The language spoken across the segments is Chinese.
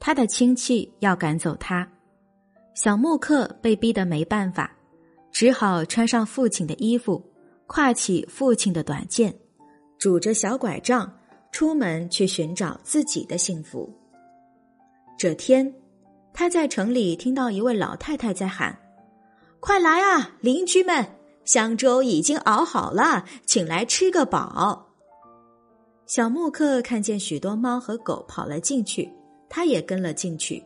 他的亲戚要赶走他，小木克被逼得没办法，只好穿上父亲的衣服，挎起父亲的短剑，拄着小拐杖出门去寻找自己的幸福。这天，他在城里听到一位老太太在喊：“快来啊，邻居们，香粥已经熬好了，请来吃个饱。”小木克看见许多猫和狗跑了进去。他也跟了进去。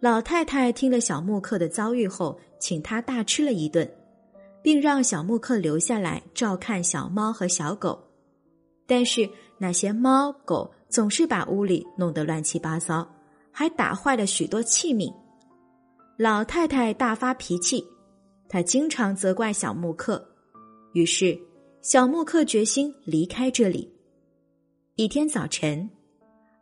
老太太听了小木克的遭遇后，请他大吃了一顿，并让小木克留下来照看小猫和小狗。但是那些猫狗总是把屋里弄得乱七八糟，还打坏了许多器皿。老太太大发脾气，她经常责怪小木克。于是小木克决心离开这里。一天早晨。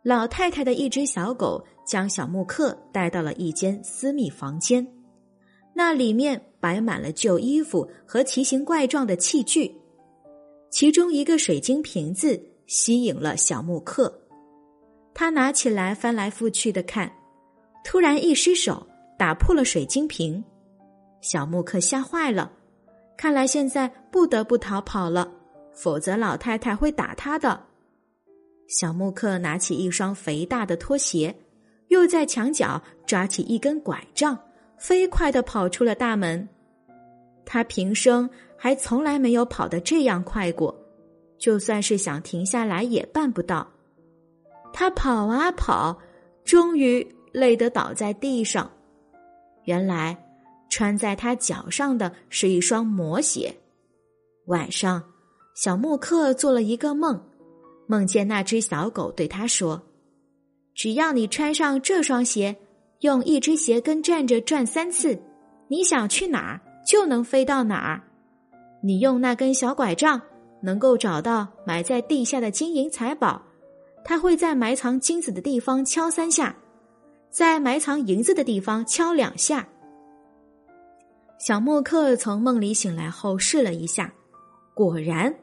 老太太的一只小狗将小木克带到了一间私密房间，那里面摆满了旧衣服和奇形怪状的器具，其中一个水晶瓶子吸引了小木克，他拿起来翻来覆去的看，突然一失手打破了水晶瓶，小木克吓坏了，看来现在不得不逃跑了，否则老太太会打他的。小木克拿起一双肥大的拖鞋，又在墙角抓起一根拐杖，飞快的跑出了大门。他平生还从来没有跑得这样快过，就算是想停下来也办不到。他跑啊跑，终于累得倒在地上。原来穿在他脚上的是一双魔鞋。晚上，小木克做了一个梦。梦见那只小狗对他说：“只要你穿上这双鞋，用一只鞋跟站着转三次，你想去哪儿就能飞到哪儿。你用那根小拐杖，能够找到埋在地下的金银财宝。它会在埋藏金子的地方敲三下，在埋藏银子的地方敲两下。”小莫克从梦里醒来后试了一下，果然。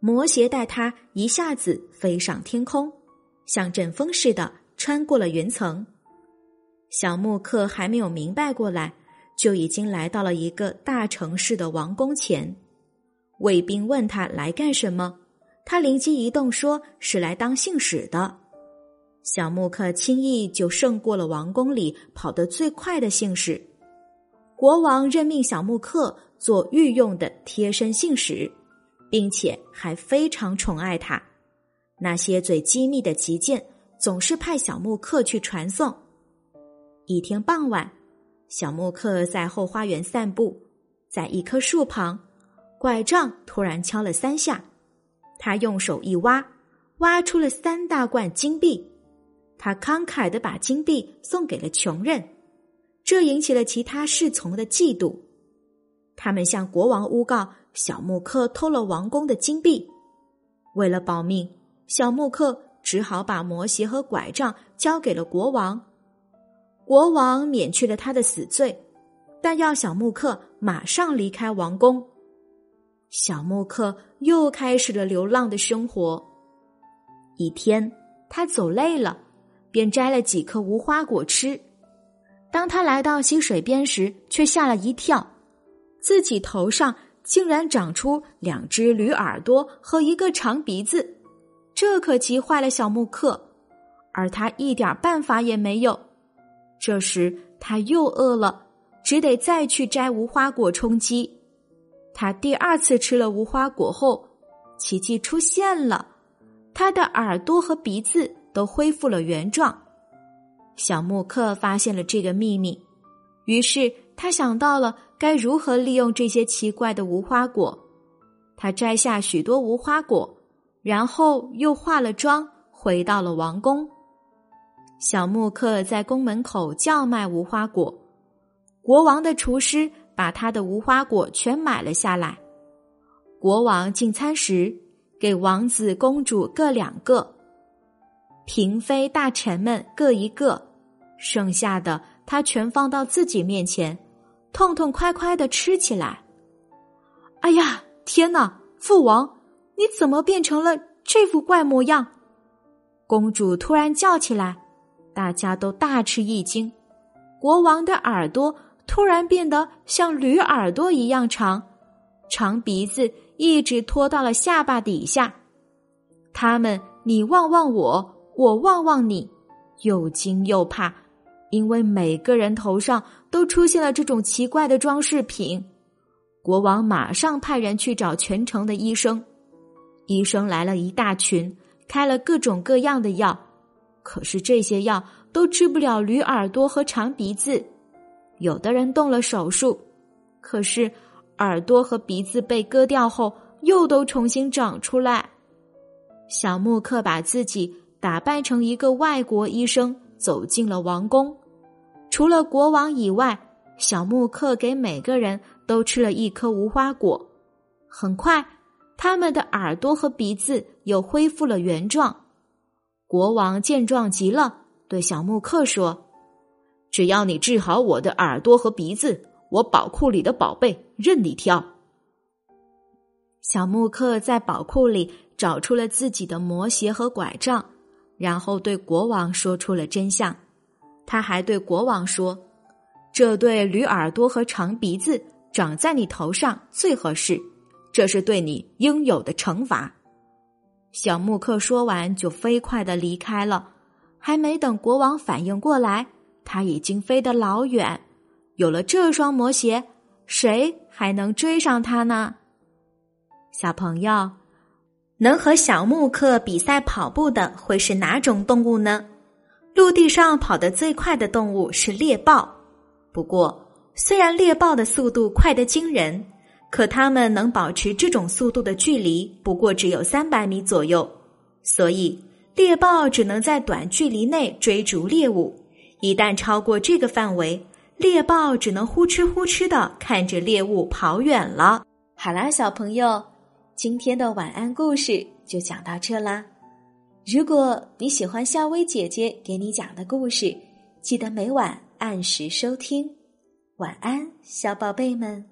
魔鞋带他一下子飞上天空，像阵风似的穿过了云层。小木克还没有明白过来，就已经来到了一个大城市的王宫前。卫兵问他来干什么，他灵机一动，说是来当信使的。小木克轻易就胜过了王宫里跑得最快的信使。国王任命小木克做御用的贴身信使。并且还非常宠爱他，那些最机密的急件总是派小木克去传送。一天傍晚，小木克在后花园散步，在一棵树旁，拐杖突然敲了三下，他用手一挖，挖出了三大罐金币，他慷慨的把金币送给了穷人，这引起了其他侍从的嫉妒，他们向国王诬告。小木克偷了王宫的金币，为了保命，小木克只好把魔鞋和拐杖交给了国王。国王免去了他的死罪，但要小木克马上离开王宫。小木克又开始了流浪的生活。一天，他走累了，便摘了几颗无花果吃。当他来到溪水边时，却吓了一跳，自己头上。竟然长出两只驴耳朵和一个长鼻子，这可急坏了小木克，而他一点办法也没有。这时他又饿了，只得再去摘无花果充饥。他第二次吃了无花果后，奇迹出现了，他的耳朵和鼻子都恢复了原状。小木克发现了这个秘密，于是他想到了。该如何利用这些奇怪的无花果？他摘下许多无花果，然后又化了妆，回到了王宫。小木克在宫门口叫卖无花果，国王的厨师把他的无花果全买了下来。国王进餐时，给王子、公主各两个，嫔妃、大臣们各一个，剩下的他全放到自己面前，痛痛快快的吃起来。哎呀，天哪！父王，你怎么变成了这副怪模样？公主突然叫起来，大家都大吃一惊。国王的耳朵突然变得像驴耳朵一样长，长鼻子。一直拖到了下巴底下，他们你望望我，我望望你，又惊又怕，因为每个人头上都出现了这种奇怪的装饰品。国王马上派人去找全城的医生，医生来了一大群，开了各种各样的药，可是这些药都治不了驴耳朵和长鼻子。有的人动了手术，可是。耳朵和鼻子被割掉后，又都重新长出来。小木克把自己打扮成一个外国医生，走进了王宫。除了国王以外，小木克给每个人都吃了一颗无花果。很快，他们的耳朵和鼻子又恢复了原状。国王见状急了，对小木克说：“只要你治好我的耳朵和鼻子。”我宝库里的宝贝任你挑。小木克在宝库里找出了自己的魔鞋和拐杖，然后对国王说出了真相。他还对国王说：“这对驴耳朵和长鼻子长在你头上最合适，这是对你应有的惩罚。”小木克说完就飞快的离开了。还没等国王反应过来，他已经飞得老远。有了这双魔鞋，谁还能追上他呢？小朋友，能和小木克比赛跑步的会是哪种动物呢？陆地上跑得最快的动物是猎豹。不过，虽然猎豹的速度快得惊人，可它们能保持这种速度的距离不过只有三百米左右，所以猎豹只能在短距离内追逐猎物。一旦超过这个范围，猎豹只能呼哧呼哧的看着猎物跑远了。好啦，小朋友，今天的晚安故事就讲到这啦。如果你喜欢夏薇姐姐给你讲的故事，记得每晚按时收听。晚安，小宝贝们。